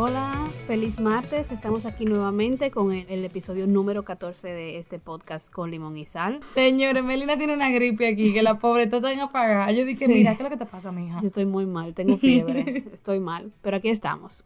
Hola, feliz martes. Estamos aquí nuevamente con el, el episodio número 14 de este podcast con limón y sal. Señores, Melina tiene una gripe aquí, que la pobre está tan apagada. Yo dije, Sí. mira, ¿qué es lo que te pasa, mija? Yo estoy muy mal, tengo fiebre, estoy mal, pero aquí estamos.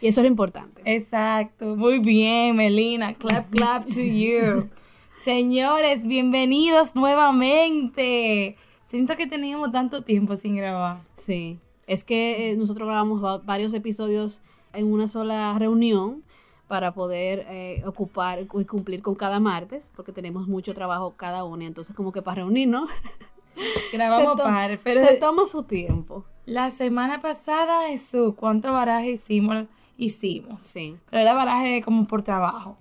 Y eso es lo importante. Exacto, muy bien, Melina. Clap, clap to you. Señores, bienvenidos nuevamente. Siento que teníamos tanto tiempo sin grabar. Sí, es que eh, nosotros grabamos va- varios episodios en una sola reunión para poder eh, ocupar y cumplir con cada martes, porque tenemos mucho trabajo cada uno, y entonces como que para reunirnos Grabamos se, par, pero se toma su tiempo. la semana pasada, Jesús, ¿cuánto baraje hicimos? Hicimos. Sí. pero era baraje como por trabajo.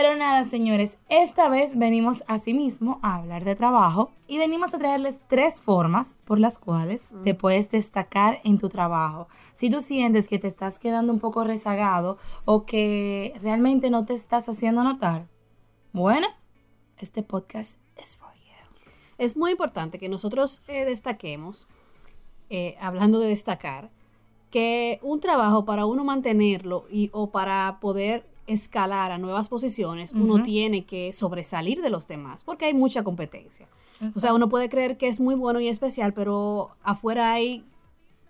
Pero nada, señores, esta vez venimos asimismo a hablar de trabajo y venimos a traerles tres formas por las cuales te puedes destacar en tu trabajo. Si tú sientes que te estás quedando un poco rezagado o que realmente no te estás haciendo notar, bueno, este podcast es for you. Es muy importante que nosotros eh, destaquemos, eh, hablando de destacar, que un trabajo para uno mantenerlo y, o para poder escalar a nuevas posiciones, uno tiene que sobresalir de los demás, porque hay mucha competencia. O sea, uno puede creer que es muy bueno y especial, pero afuera hay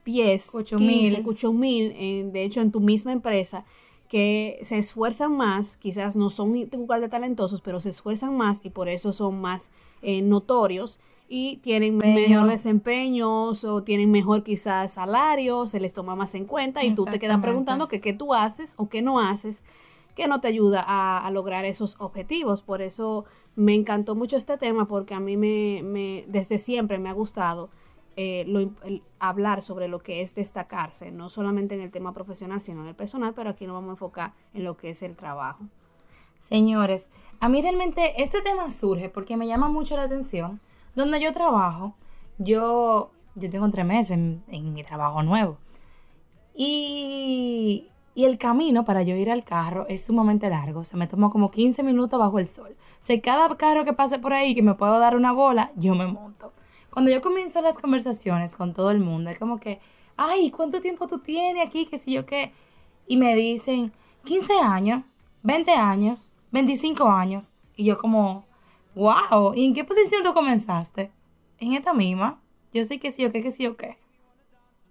10, Ocho 15, mil. 8 mil, en- de hecho en tu misma empresa, que se esfuerzan más, quizás no son igual de talentosos, pero se esfuerzan más y por eso son más eh, notorios y tienen mejor desempeño o tienen mejor quizás salario, se les toma más en cuenta y tú te quedas preguntando que qué tú haces o qué no haces que no te ayuda a, lograr esos objetivos. Por eso me encantó mucho este tema porque a mí me, desde siempre me ha gustado eh, hablar sobre lo que es destacarse, no solamente en el tema profesional, sino en el personal, pero aquí nos vamos a enfocar en lo que es el trabajo. Señores, a mí realmente este tema surge porque me llama mucho la atención. Donde yo trabajo, yo, yo tengo tres meses en, en mi trabajo nuevo. Y, y el camino para yo ir al carro es sumamente largo. Se me tomó como 15 minutos bajo el sol. O sea, cada carro que pase por ahí que me puedo dar una bola, yo me monto. Cuando yo comienzo las conversaciones con todo el mundo, es como que, ay, ¿cuánto tiempo tú tienes aquí? ¿Qué sé yo qué? Y me dicen, 15 años, 20 años, 25 años. Y yo como, wow, ¿y en qué posición tú comenzaste? En esta misma. Yo sé que sí o qué, que sí o qué.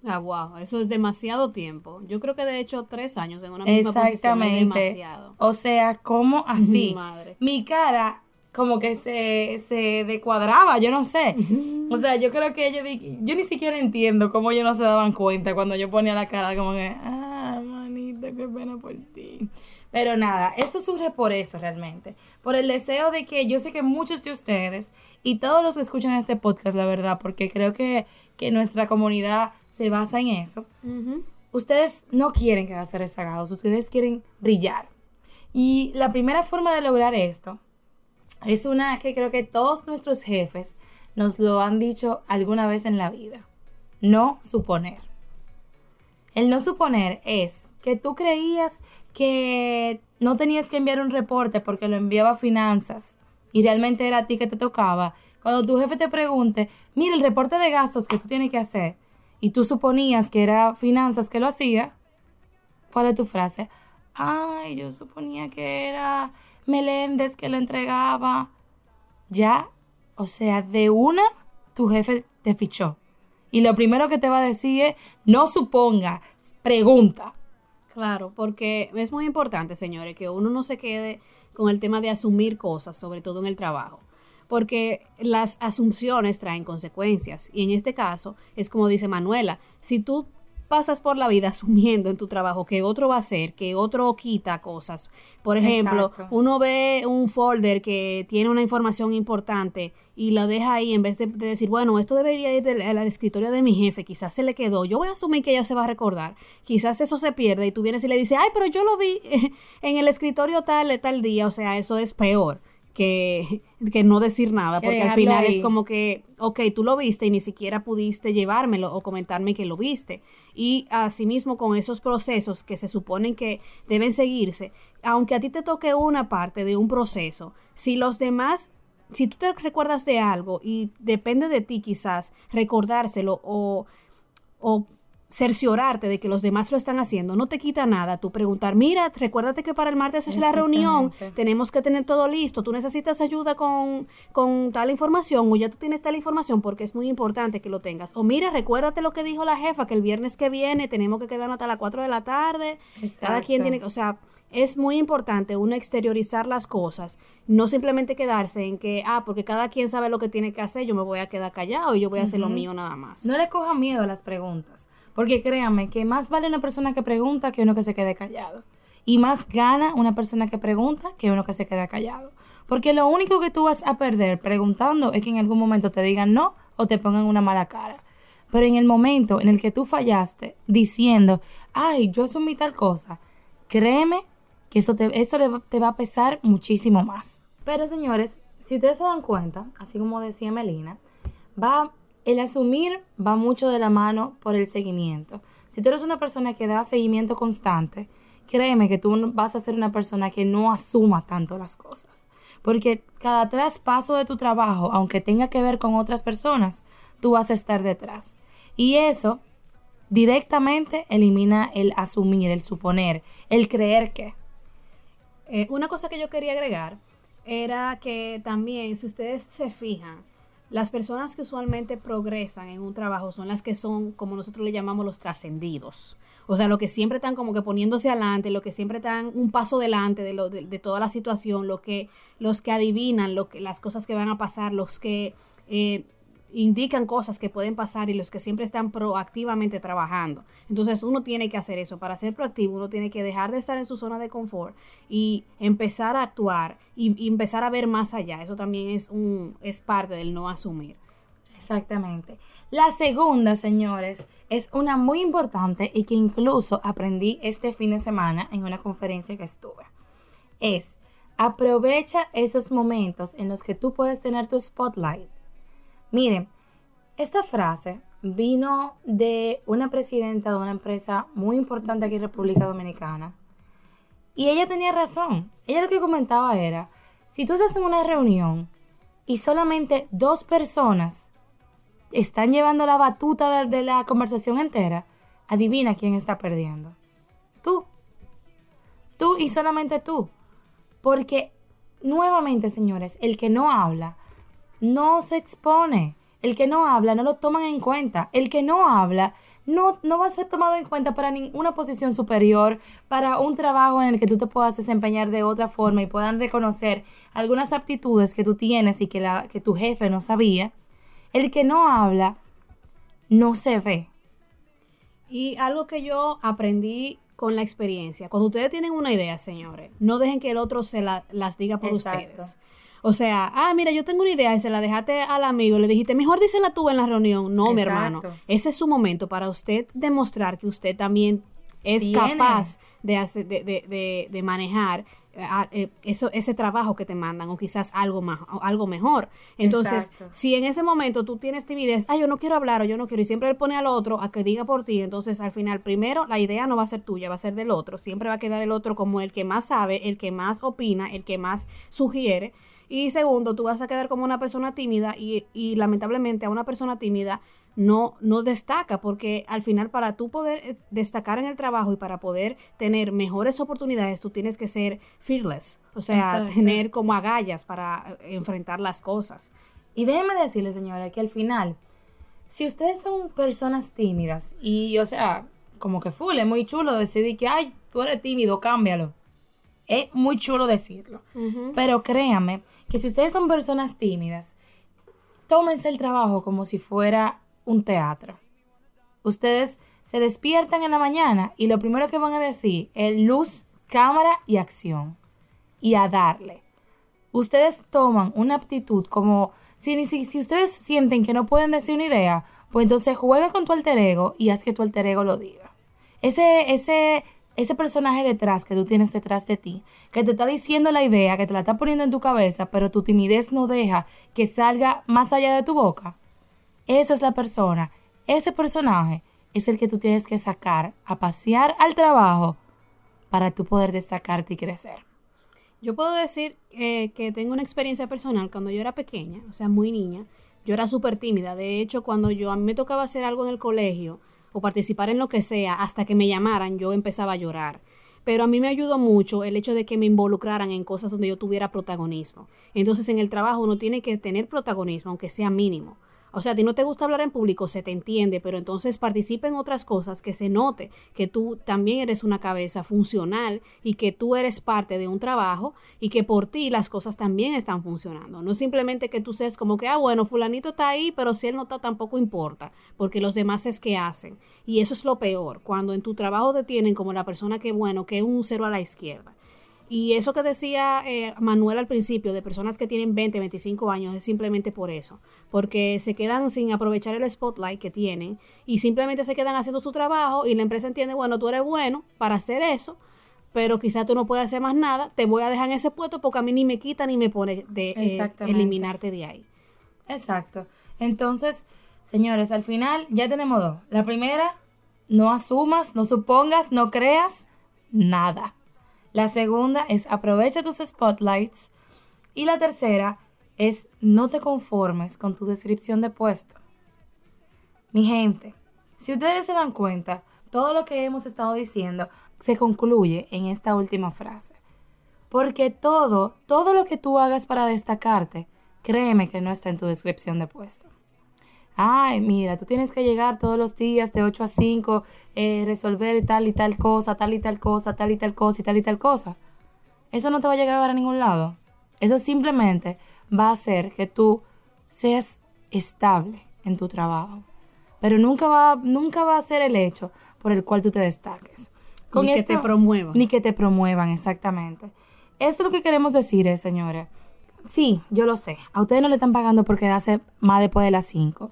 Ah, wow, eso es demasiado tiempo. Yo creo que de hecho tres años en una misma posición es demasiado. O sea, ¿cómo así? Madre. Mi cara como que se, se descuadraba, yo no sé. O sea, yo creo que ellos, di- yo ni siquiera entiendo cómo ellos no se daban cuenta cuando yo ponía la cara como que, ah, manita, qué pena por ti. Pero nada, esto surge por eso realmente, por el deseo de que yo sé que muchos de ustedes y todos los que escuchan este podcast, la verdad, porque creo que, que nuestra comunidad se basa en eso, ustedes no quieren quedarse rezagados, ustedes quieren brillar. Y la primera forma de lograr esto es una que creo que todos nuestros jefes nos lo han dicho alguna vez en la vida. No suponer. El no suponer es que tú creías que no tenías que enviar un reporte porque lo enviaba finanzas y realmente era a ti que te tocaba. Cuando tu jefe te pregunte, mira el reporte de gastos que tú tienes que hacer y tú suponías que era finanzas que lo hacía, ¿cuál es tu frase? Ay, yo suponía que era Meléndez que lo entregaba. Ya, o sea, de una, tu jefe te fichó. Y lo primero que te va a decir es, no suponga, pregunta. Claro, porque es muy importante, señores, que uno no se quede con el tema de asumir cosas, sobre todo en el trabajo, porque las asunciones traen consecuencias. Y en este caso, es como dice Manuela, si tú pasas por la vida asumiendo en tu trabajo que otro va a hacer, que otro quita cosas. Por ejemplo, Exacto. uno ve un folder que tiene una información importante y lo deja ahí en vez de, de decir, bueno, esto debería ir del- al, al escritorio de mi jefe, quizás se le quedó, yo voy a asumir que ella se va a recordar, quizás eso se pierde y tú vienes y le dices, ay, pero yo lo vi en el escritorio tal, tal día, o sea, eso es peor que, que no decir nada, Que porque al final ahí. es como que, ok, tú lo viste y ni siquiera pudiste llevármelo o comentarme que lo viste. Y asimismo con esos procesos que se suponen que deben seguirse, aunque a ti te toque una parte de un proceso, si los demás, si tú te recuerdas de algo y depende de ti quizás recordárselo o, o cerciorarte de que los demás lo están haciendo, no te quita nada. Tú preguntar, mira, recuérdate que para el martes es la reunión, tenemos que tener todo listo, tú necesitas ayuda con, con tal información o ya tú tienes tal información porque es muy importante que lo tengas. O mira, recuérdate lo que dijo la jefa, que el viernes que viene tenemos que quedarnos hasta las 4 de la tarde. Cada quien tiene, o sea, es muy importante uno exteriorizar las cosas, no simplemente quedarse en que, ah, porque cada quien sabe lo que tiene que hacer, yo me voy a quedar callado y yo voy a hacer lo mío nada más. No le coja miedo a las preguntas. Porque créanme que más vale una persona que pregunta que uno que se quede callado. Y más gana una persona que pregunta que uno que se queda callado. Porque lo único que tú vas a perder preguntando es que en algún momento te digan no o te pongan una mala cara. Pero en el momento en el que tú fallaste diciendo, ay, yo asumí tal cosa, créeme que eso, te, eso te va a pesar muchísimo más. Pero señores, si ustedes se dan cuenta, así como decía Melina, va el asumir va mucho de la mano por el seguimiento. Si tú eres una persona que da seguimiento constante, créeme que tú vas a ser una persona que no asuma tanto las cosas. Porque cada traspaso de tu trabajo, aunque tenga que ver con otras personas, tú vas a estar detrás. Y eso directamente elimina el asumir, el suponer, el creer que. Eh, una cosa que yo quería agregar era que también, si ustedes se fijan, las personas que usualmente progresan en un trabajo son las que son, como nosotros le llamamos, los trascendidos. O sea, los que siempre están como que poniéndose adelante, los que siempre están un paso delante de, lo, de, toda la situación, lo que, los que adivinan lo que, las cosas que van a pasar, los que eh, indican cosas que pueden pasar y los que siempre están proactivamente trabajando. Entonces uno tiene que hacer eso. Para ser proactivo uno tiene que dejar de estar en su zona de confort y empezar a actuar y, empezar a ver más allá. Eso también es, un, es parte del no asumir. Exactamente. La segunda, señores, es una muy importante y que incluso aprendí este fin de semana en una conferencia que estuve. Es aprovecha esos momentos en los que tú puedes tener tu spotlight Miren, esta frase vino de una presidenta de una empresa muy importante aquí en República Dominicana. Y ella tenía razón. Ella lo que comentaba era, si tú estás en una reunión y solamente dos personas están llevando la batuta de, de la conversación entera, adivina quién está perdiendo. Tú. Tú y solamente tú. Porque, nuevamente, señores, el que no habla no se expone. El que no habla no lo toman en cuenta. El que no habla no, no va a ser tomado en cuenta para ninguna posición superior, para un trabajo en el que tú te puedas desempeñar de otra forma y puedan reconocer algunas aptitudes que tú tienes y que, la, que tu jefe no sabía. El que no habla no se ve. Y algo que yo aprendí con la experiencia, cuando ustedes tienen una idea, señores, no dejen que el otro se las diga por ustedes. O sea, ah, mira, yo tengo una idea y se la dejaste al amigo, le dijiste, mejor dísela tú en la reunión. No, mi hermano. Ese es su momento para usted demostrar que usted también es capaz de, hacer, de, de, de, manejar eh, eh, eso, ese trabajo que te mandan o quizás algo más algo mejor. Entonces, si en ese momento tú tienes timidez, ah, yo no quiero hablar o yo no quiero y siempre le pone al otro a que diga por ti, entonces al final primero la idea no va a ser tuya, va a ser del otro, siempre va a quedar el otro como el que más sabe, el que más opina, el que más sugiere y segundo, tú vas a quedar como una persona tímida y, y lamentablemente a una persona tímida no, no destaca, porque al final para tú poder eh, destacar en el trabajo y para poder tener mejores oportunidades, tú tienes que ser fearless, o sea, tener como agallas para eh, enfrentar las cosas. Y déjeme decirle, señora, que al final, si ustedes son personas tímidas y, o sea, como que full, es muy chulo decidir que, ay, tú eres tímido, cámbialo. Es muy chulo decirlo. Pero créame que si ustedes son personas tímidas, tómense el trabajo como si fuera un teatro. Ustedes se despiertan en la mañana y lo primero que van a decir es luz, cámara y acción. Y a darle. Ustedes toman una aptitud como si, si, si ustedes sienten que no pueden decir una idea, pues entonces juega con tu alter ego y haz que tu alter ego lo diga. Ese, ese ese personaje detrás que tú tienes detrás de ti, que te está diciendo la idea, que te la está poniendo en tu cabeza, pero tu timidez no deja que salga más allá de tu boca, esa es la persona, ese personaje es el que tú tienes que sacar a pasear al trabajo para tú poder destacarte y crecer. Yo puedo decir eh, que tengo una experiencia personal cuando yo era pequeña, o sea, muy niña, yo era súper tímida. De hecho, cuando yo a mí me tocaba hacer algo en el colegio, o participar en lo que sea hasta que me llamaran, yo empezaba a llorar. Pero a mí me ayudó mucho el hecho de que me involucraran en cosas donde yo tuviera protagonismo. Entonces en el trabajo uno tiene que tener protagonismo, aunque sea mínimo. O sea, a ti no te gusta hablar en público, se te entiende, pero entonces participa en otras cosas que se note que tú también eres una cabeza funcional y que tú eres parte de un trabajo y que por ti las cosas también están funcionando. No simplemente que tú seas como que, ah, bueno, fulanito está ahí, pero si él no está tampoco importa, porque los demás es que hacen. Y eso es lo peor, cuando en tu trabajo te tienen como la persona que, bueno, que es un cero a la izquierda. Y eso que decía eh, Manuel al principio, de personas que tienen 20, 25 años, es simplemente por eso, porque se quedan sin aprovechar el spotlight que tienen y simplemente se quedan haciendo su trabajo y la empresa entiende, bueno, tú eres bueno para hacer eso, pero quizás tú no puedes hacer más nada, te voy a dejar en ese puesto porque a mí ni me quita ni me pone de eh, eliminarte de ahí. Exacto. Entonces, señores, al final ya tenemos dos. La primera, no asumas, no supongas, no creas nada. La segunda es aprovecha tus spotlights. Y la tercera es no te conformes con tu descripción de puesto. Mi gente, si ustedes se dan cuenta, todo lo que hemos estado diciendo se concluye en esta última frase. Porque todo, todo lo que tú hagas para destacarte, créeme que no está en tu descripción de puesto ay, mira, tú tienes que llegar todos los días de 8 a 5, eh, resolver tal y tal cosa, tal y tal cosa, tal y tal cosa y tal y tal cosa. Eso no te va a llegar a ningún lado. Eso simplemente va a hacer que tú seas estable en tu trabajo. Pero nunca va, nunca va a ser el hecho por el cual tú te destaques. ni que te promuevan. Ni que te promuevan, exactamente. Eso es lo que queremos decir, eh, señores. Sí, yo lo sé. A ustedes no le están pagando porque hace más después de las 5.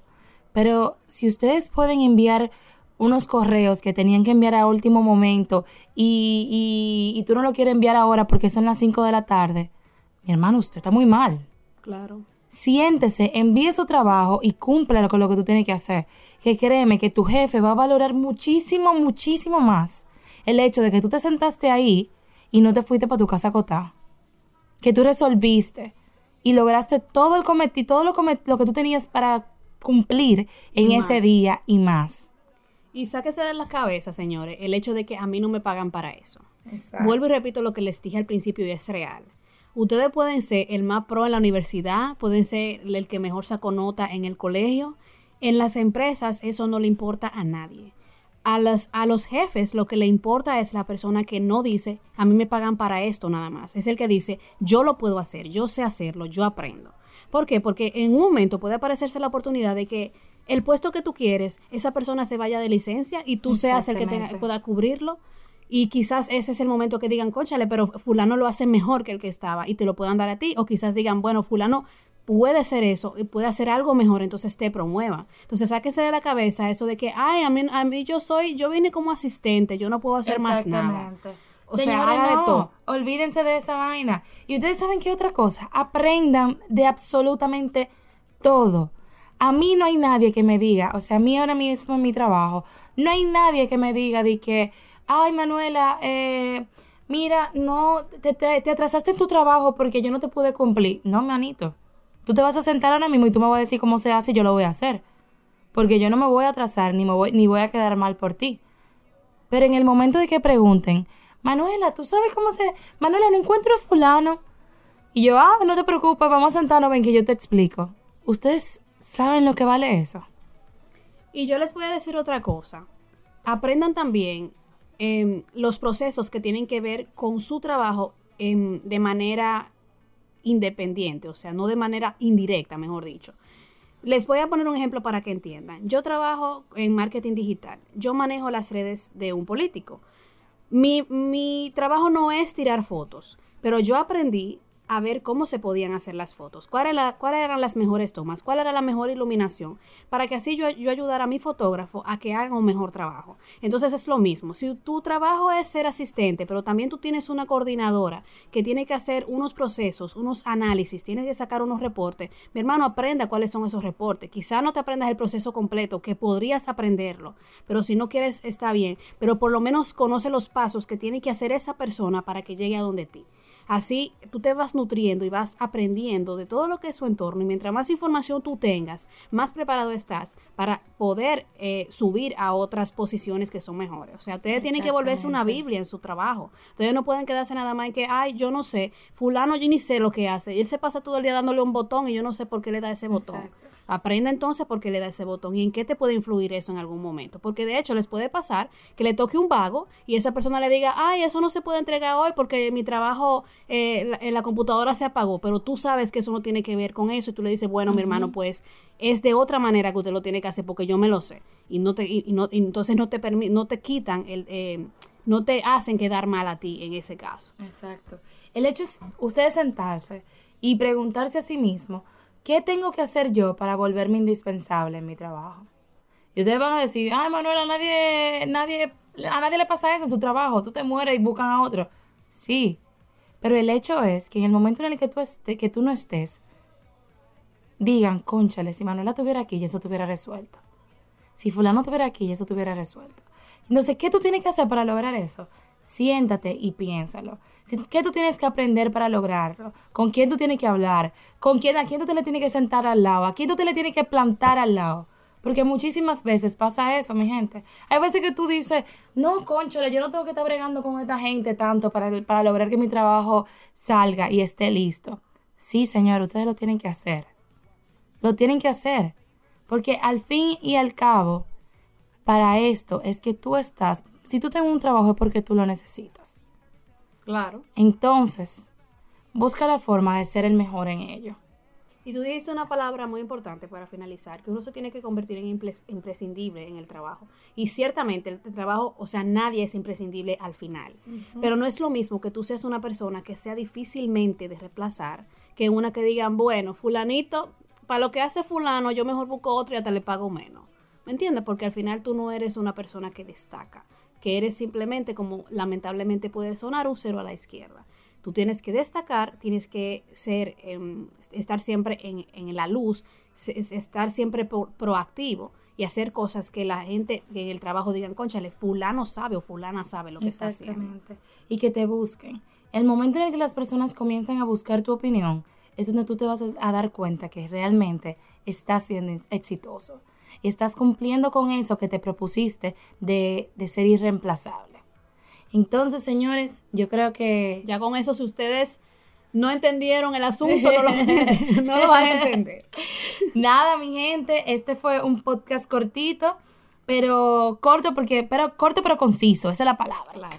Pero si ustedes pueden enviar unos correos que tenían que enviar a último momento y, y, tú no lo quieres enviar ahora porque son las 5 de la tarde, mi hermano, usted está muy mal. Claro. Siéntese, envíe su trabajo y cúmplalo con lo que tú tienes que hacer. Que créeme que tu jefe va a valorar muchísimo, muchísimo más el hecho de que tú te sentaste ahí y no te fuiste para tu casa a Que tú resolviste y lograste todo el cometido, todo lo, lo que tú tenías para cumplir en ese día y más. Y sáquese de la cabeza, señores, el hecho de que a mí no me pagan para eso. Vuelvo y repito lo que les dije al principio y es real. Ustedes pueden ser el más pro en la universidad, pueden ser el que mejor sacó nota en el colegio. En las empresas eso no le importa a nadie. A, las, a los jefes lo que le importa es la persona que no dice, a mí me pagan para esto nada más. Es el que dice, yo lo puedo hacer, yo sé hacerlo, yo aprendo. ¿Por qué? Porque en un momento puede aparecerse la oportunidad de que el puesto que tú quieres, esa persona se vaya de licencia y tú seas el que pueda cubrirlo. Y quizás ese es el momento que digan, conchale, pero fulano lo hace mejor que el que estaba y te lo puedan dar a ti. O quizás digan, bueno, fulano puede hacer eso y puede hacer algo mejor, entonces te promueva. Entonces sáquese de la cabeza eso de que, ay, a mí, a mí yo soy, yo vine como asistente, yo no puedo hacer más nada. O sea, no, olvídense de esa vaina. Y ustedes saben qué otra cosa, aprendan de absolutamente todo. A mí no hay nadie que me diga, o sea, a mí ahora mismo en mi trabajo, no hay nadie que me diga de que, ay Manuela, eh, mira, no, te, te, atrasaste en tu trabajo porque yo no te pude cumplir. No, manito. Tú te vas a sentar ahora mismo y tú me vas a decir cómo se hace y yo lo voy a hacer. Porque yo no me voy a atrasar ni, me voy, ni voy a quedar mal por ti. Pero en el momento de que pregunten, Manuela, ¿tú sabes cómo se...? Manuela, no encuentro a fulano. Y yo, ah, no te preocupes, vamos a sentarnos, ven que yo te explico. ¿Ustedes saben lo que vale eso? Y yo les voy a decir otra cosa. Aprendan también em, los procesos que tienen que ver con su trabajo em, de manera independiente, o sea, no de manera indirecta, mejor dicho. Les voy a poner un ejemplo para que entiendan. Yo trabajo en marketing digital. Yo manejo las redes de un político. Mi, mi trabajo no es tirar fotos, pero yo aprendí a ver cómo se podían hacer las fotos, cuáles eran las mejores tomas, cuál era la mejor iluminación, para que así yo, yo ayudara a mi fotógrafo a que haga un mejor trabajo. Entonces es lo mismo, si tu trabajo es ser asistente, pero también tú tienes una coordinadora que tiene que hacer unos procesos, unos análisis, tienes que sacar unos reportes, mi hermano aprenda cuáles son esos reportes. Quizá no te aprendas el proceso completo, que podrías aprenderlo, pero si no quieres está bien, pero por lo menos conoce los pasos que tiene que hacer esa persona para que llegue a donde ti. Así tú te vas nutriendo y vas aprendiendo de todo lo que es su entorno y mientras más información tú tengas, más preparado estás para poder eh, subir a otras posiciones que son mejores. O sea, ustedes tienen que volverse una Biblia en su trabajo. Ustedes no pueden quedarse nada más en que, ay, yo no sé, fulano yo ni sé lo que hace. Y él se pasa todo el día dándole un botón y yo no sé por qué le da ese botón. Aprenda entonces por qué le da ese botón y en qué te puede influir eso en algún momento. Porque de hecho les puede pasar que le toque un vago y esa persona le diga, ay, eso no se puede entregar hoy porque mi trabajo en eh, la, computadora se apagó, pero tú sabes que eso no tiene que ver con eso y tú le dices, bueno, mi hermano, pues es de otra manera que usted lo tiene que hacer porque yo me lo sé. Y, no te, y, no, entonces no te, no te quitan el... Eh, no te hacen quedar mal a ti en ese caso. Exacto. El hecho es ustedes sentarse y preguntarse a sí mismo, ¿qué tengo que hacer yo para volverme indispensable en mi trabajo? Y ustedes van a decir, ay, Manuel, a nadie, nadie, a nadie le pasa eso en su trabajo, tú te mueres y buscan a otro. Sí, pero el hecho es que en el momento en el que tú, esté, que tú no estés, digan, conchale, si Manuela estuviera aquí, y eso estuviera resuelto. Si fulano estuviera aquí, y eso estuviera resuelto. Entonces, ¿qué tú tienes que hacer para lograr eso? Siéntate y piénsalo. ¿Qué tú tienes que aprender para lograrlo? ¿Con quién tú tienes que hablar? ¿Con quién, a quién tú te le tienes que sentar al lado? ¿A quién tú te le tienes que plantar al lado? Porque muchísimas veces pasa eso, mi gente. Hay veces que tú dices, no, conchole, yo no tengo que estar bregando con esta gente tanto para, para lograr que mi trabajo salga y esté listo. Sí, señor, ustedes lo tienen que hacer. Lo tienen que hacer. Porque al fin y al cabo, para esto es que tú estás, si tú tienes un trabajo es porque tú lo necesitas. Claro. Entonces, busca la forma de ser el mejor en ello. Y tú dijiste una palabra muy importante para finalizar, que uno se tiene que convertir en imprescindible en el trabajo. Y ciertamente el trabajo, o sea, nadie es imprescindible al final. Pero no es lo mismo que tú seas una persona que sea difícilmente de reemplazar que una que digan, bueno, fulanito, para lo que hace fulano, yo mejor busco otro y hasta le pago menos. ¿Me entiendes? Porque al final tú no eres una persona que destaca, que eres simplemente como lamentablemente puede sonar un cero a la izquierda. Tú tienes que destacar, tienes que ser, em, estar siempre en, la luz, estar siempre proactivo y hacer cosas que la gente en el trabajo digan, conchale, fulano sabe o fulana sabe lo que está haciendo. Y que te busquen. El momento en el que las personas comienzan a buscar tu opinión, es donde tú te vas a dar cuenta que realmente estás siendo exitoso. Estás cumpliendo con eso que te propusiste de, de ser irreemplazable. Entonces, señores, yo creo que... Ya con eso, si ustedes no entendieron el asunto, no lo, van a entender. Nada, mi gente, este fue un podcast cortito, pero corto porque, pero corto pero conciso, esa es la palabra. Claro.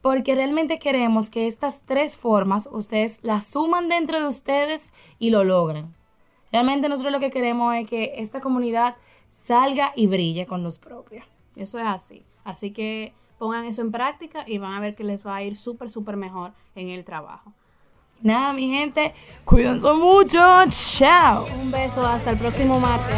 Porque realmente queremos que estas tres formas ustedes las suman dentro de ustedes y lo logren. Realmente nosotros lo que queremos es que esta comunidad salga y brille con los propios. Eso es así. Así que pongan eso en práctica y van a ver que les va a ir súper, súper mejor en el trabajo. Nada, mi gente, cuídense mucho. Chao. Un beso, hasta el próximo martes.